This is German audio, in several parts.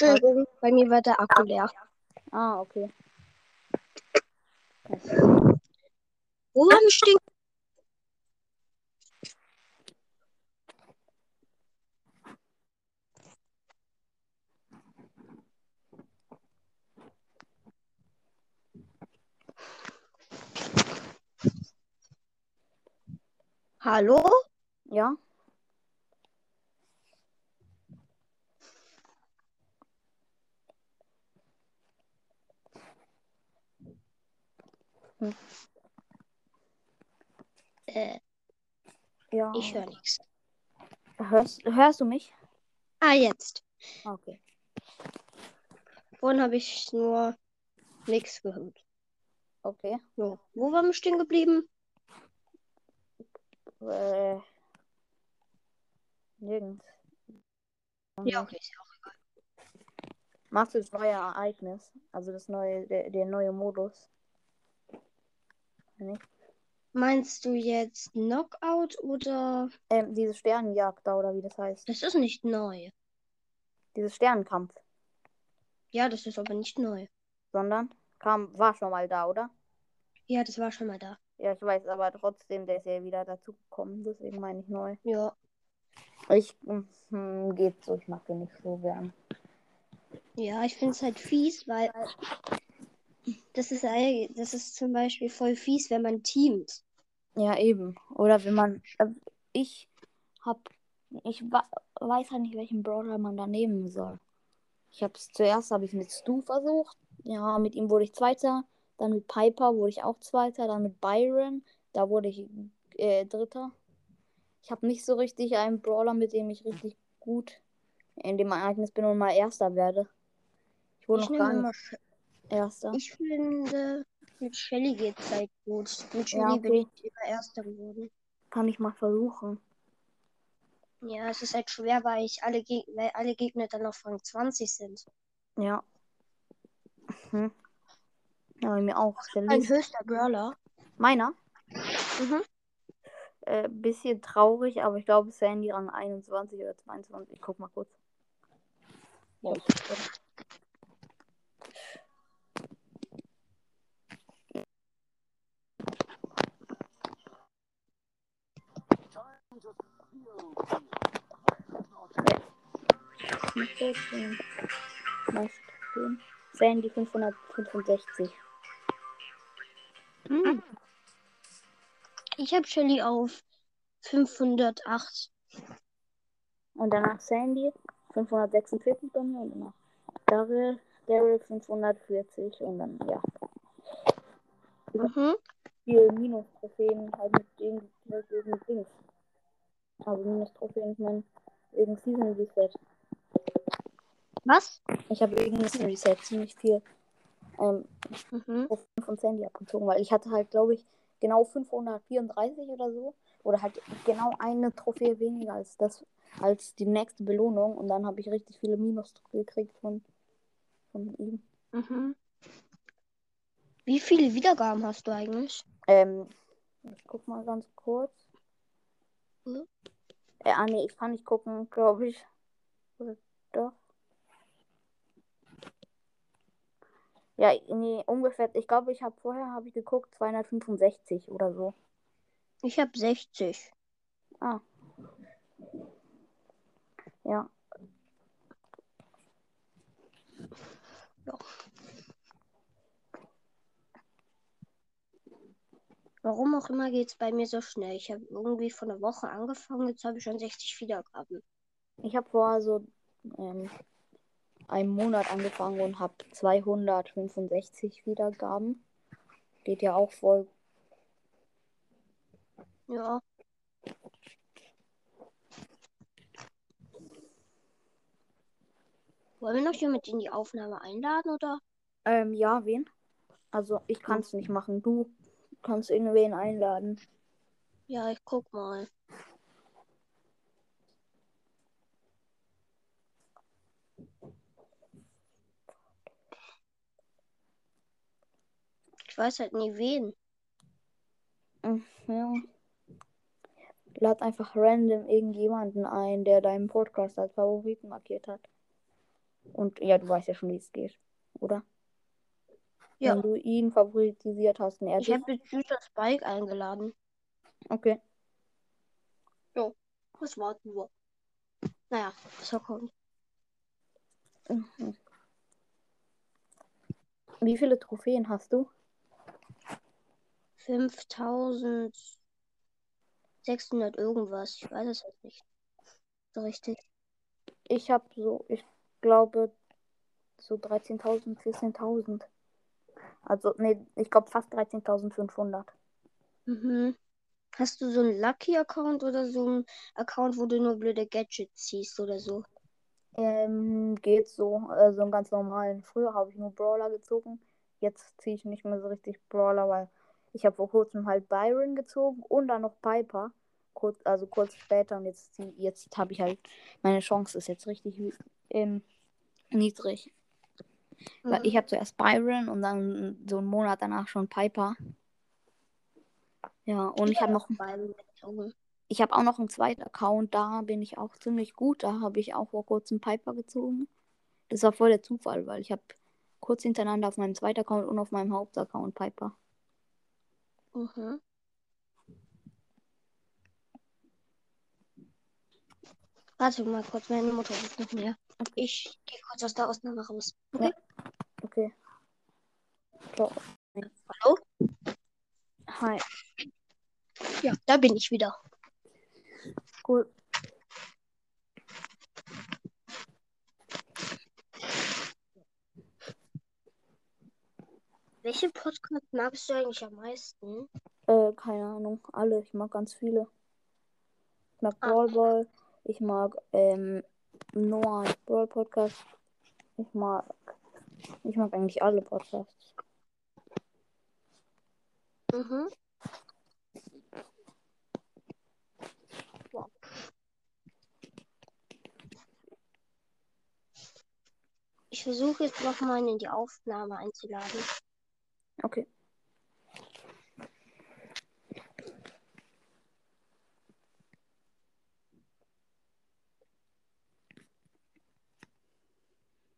Entschuldigung, bei mir war der Akku leer. Ah, okay. Wir stehen? Hallo? Ja? Äh, Ja. ich höre nichts. Hörst, hörst du mich? Ah, jetzt. Ah, Okay. Vorhin habe ich nur nichts gehört. Okay. So, wo waren wir stehen geblieben? Äh, nirgends. Ja, okay. ist ja auch- Machst du das neue Ereignis? Also das neue, der, der neue Modus? Nicht? Meinst du jetzt Knockout oder? Ähm, diese Sternenjagd da oder wie das heißt. Das ist nicht neu. Dieses Sternenkampf. Ja, das ist aber nicht neu. Sondern kam, war schon mal da, oder? Ja, das war schon mal da. Ja, ich weiß, aber trotzdem, der ist ja wieder dazu gekommen. Deswegen meine ich neu. Ja. Ich, hm, geht so, ich mag den nicht so gern. Ja, ich finde es halt fies, weil das ist, das ist zum Beispiel voll fies, wenn man teamt. Ja, eben. Oder wenn man. Äh, ich hab. Ich wa weiß halt nicht, welchen Brawler man da nehmen soll. Ich hab's zuerst habe ich mit Stu versucht. Ja, mit ihm wurde ich Zweiter. Dann mit Piper wurde ich auch Zweiter. Dann mit Byron. Da wurde ich äh, Dritter. Ich habe nicht so richtig einen Brawler, mit dem ich richtig gut in dem Ereignis bin und mal Erster werde. Ich wurde Ich noch gar nicht Erster. Ich finde, mit Shelly geht's halt gut. Mit Shelly Ja, bin okay. ich immer Erster geworden. Kann ich mal versuchen. Ja, es ist halt schwer, weil ich alle, Geg weil alle Gegner dann auf Rang 20 sind. Ja. Hm. Ja, bei mir auch. Ein höchster Brawler. Meiner? Mhm. Äh, bisschen traurig, aber ich glaube, Sandy Rang 21 oder 22. Ich guck mal kurz. Ja. Mal gucken. Was denn? Sandy 565. Hm. Ich habe Shelly auf 508. Und danach Sandy 546 bei mir und danach Daryl, Daryl 540 und dann, ja. Mhm. Viel Minus-Trophäen halt mit dem wegen Dings. Also Minus-Trophäen, ich meine, wegen Season Reset. Was? Ich habe wegen Season Reset ziemlich viel ähm, Mhm. Trophäen von Sandy abgezogen, weil ich hatte halt, glaube ich, genau 534 oder so. Oder halt genau eine Trophäe weniger als das, als die nächste Belohnung. Und dann habe ich richtig viele Minus gekriegt von, von ihm. Mhm. Wie viele Wiedergaben hast du eigentlich? Ähm, ich guck mal ganz kurz. Äh, ah, nee, ich kann nicht gucken, glaube ich. Oder doch? Ja, nee, ungefähr. Ich glaube, ich habe vorher habe ich geguckt 265 oder so. Ich habe 60. Ah. Ja. Warum auch immer geht es bei mir so schnell. Ich habe irgendwie vor einer Woche angefangen, jetzt habe ich schon 60 Wiedergaben. Ich habe vor so ähm, einem Monat angefangen und habe 265 Wiedergaben. Geht ja auch voll. Ja. Wollen wir noch jemand in die Aufnahme einladen oder? Ähm, ja, wen? Also ich kann es nicht machen. Du kannst irgendwen einladen. Ja, ich guck mal. Ich weiß halt nie wen. Ja. Lad einfach random irgendjemanden ein, der deinen Podcast als Favoriten markiert hat. Und ja, du weißt ja schon, wie es geht, oder? Ja. Wenn du ihn favorisiert hast, und er Ich habe jetzt süßer Spike eingeladen. Okay. Das war nur. Naja, so kommt. Mhm. Wie viele Trophäen hast du? 5600 irgendwas. Ich weiß es halt nicht. So richtig. Ich habe so, ich glaube, so 13.000, 14.000. Also, nee, ich glaube fast 13.500. Mhm. Hast du so einen Lucky-Account oder so einen Account, wo du nur blöde Gadgets ziehst oder so? Ähm, geht so, also einen ganz normalen. Früher habe ich nur Brawler gezogen. Jetzt ziehe ich nicht mehr so richtig Brawler, weil ich habe vor kurzem halt Byron gezogen und dann noch Piper. Kurz, also kurz später und jetzt, zieh- jetzt habe ich halt, meine Chance ist jetzt richtig ähm, niedrig. Weil ich habe zuerst Byron und dann so einen Monat danach schon Piper. Ja, und ich habe noch, ich habe auch noch einen zweiten Account, da bin ich auch ziemlich gut. Da habe ich auch vor kurzem Piper gezogen. Das war voll der Zufall, weil ich habe kurz hintereinander auf meinem zweiten Account und auf meinem Hauptaccount Piper. Mhm. Warte mal kurz, meine Mutter ruft nach mir. Ich gehe kurz aus der Ausnahme raus. Okay? Okay. So. Hallo? Hi. Ja, da bin ich wieder. Cool. Welche Podcast magst du eigentlich am meisten? Äh, keine Ahnung. Alle. Ich mag ganz viele. Ich mag Ah. Brawl Ball. Ich mag ähm, Noah Brawl Podcast. Ich mag. Ich mag eigentlich alle Podcasts. Mhm. Wow. Ich versuche jetzt nochmal in die Aufnahme einzuladen. Okay.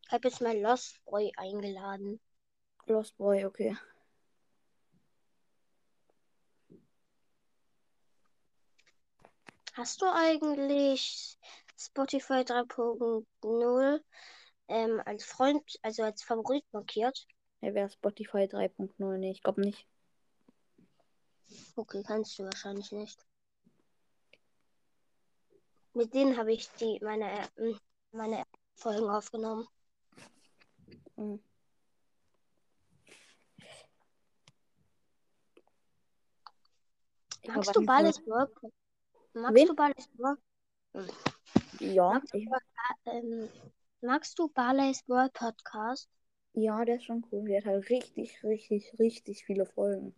Ich habe jetzt mal Lost Boy eingeladen. Lost Boy, okay. Hast du eigentlich Spotify 3.0 ähm, als Freund, also als Favorit markiert? Er wäre Spotify 3.0. Nee, ich glaube nicht. Okay, kannst du wahrscheinlich nicht. Mit denen habe ich die meine äh, meine Folgen aufgenommen. Mhm. Ich Magst du Work? Magst Wen? du so- Ja, Magst du, ähm, magst du Barley's World Podcast? ja, der ist schon cool. Der hat halt richtig, richtig, richtig viele Folgen.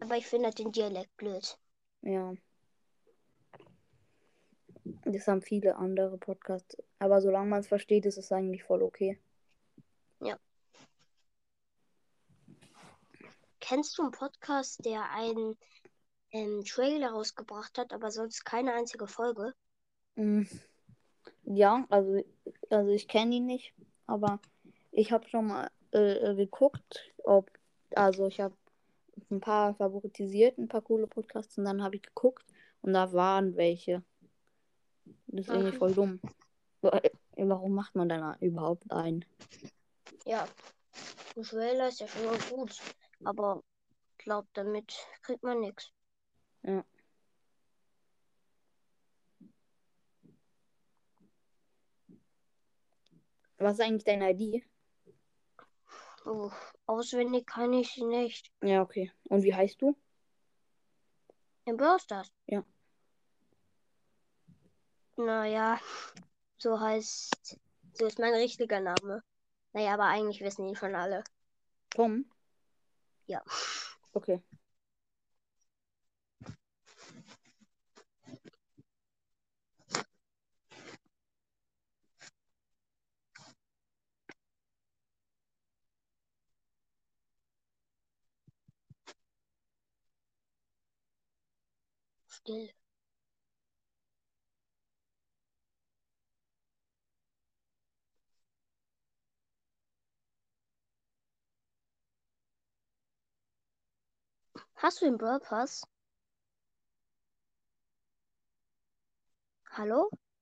Aber ich finde den Dialekt blöd. Ja. Das haben viele andere Podcasts. Aber solange man es versteht, ist es eigentlich voll okay. Kennst du einen Podcast, der einen ähm, Trailer rausgebracht hat, aber sonst keine einzige Folge? Mm. Ja, also, also ich kenne ihn nicht, aber ich habe schon mal äh, geguckt, ob, also ich habe ein paar favoritisiert, ein paar coole Podcasts und dann habe ich geguckt und da waren welche. Das ist irgendwie Aha. voll dumm. Wa- Warum macht man dann überhaupt einen? Ja, Trailer ist ja schon mal gut, aber ich glaube, damit kriegt man nichts. Ja. Was ist eigentlich deine ID? Oh, auswendig kann ich sie nicht. Ja, okay. Und wie heißt du? Im Brawl Stars? Ja. Naja, so heißt, so ist mein richtiger Name. Naja, aber eigentlich wissen ihn schon alle. Tom? Ja. Okay. Still. Hast du den Brawl Pass? Hallo?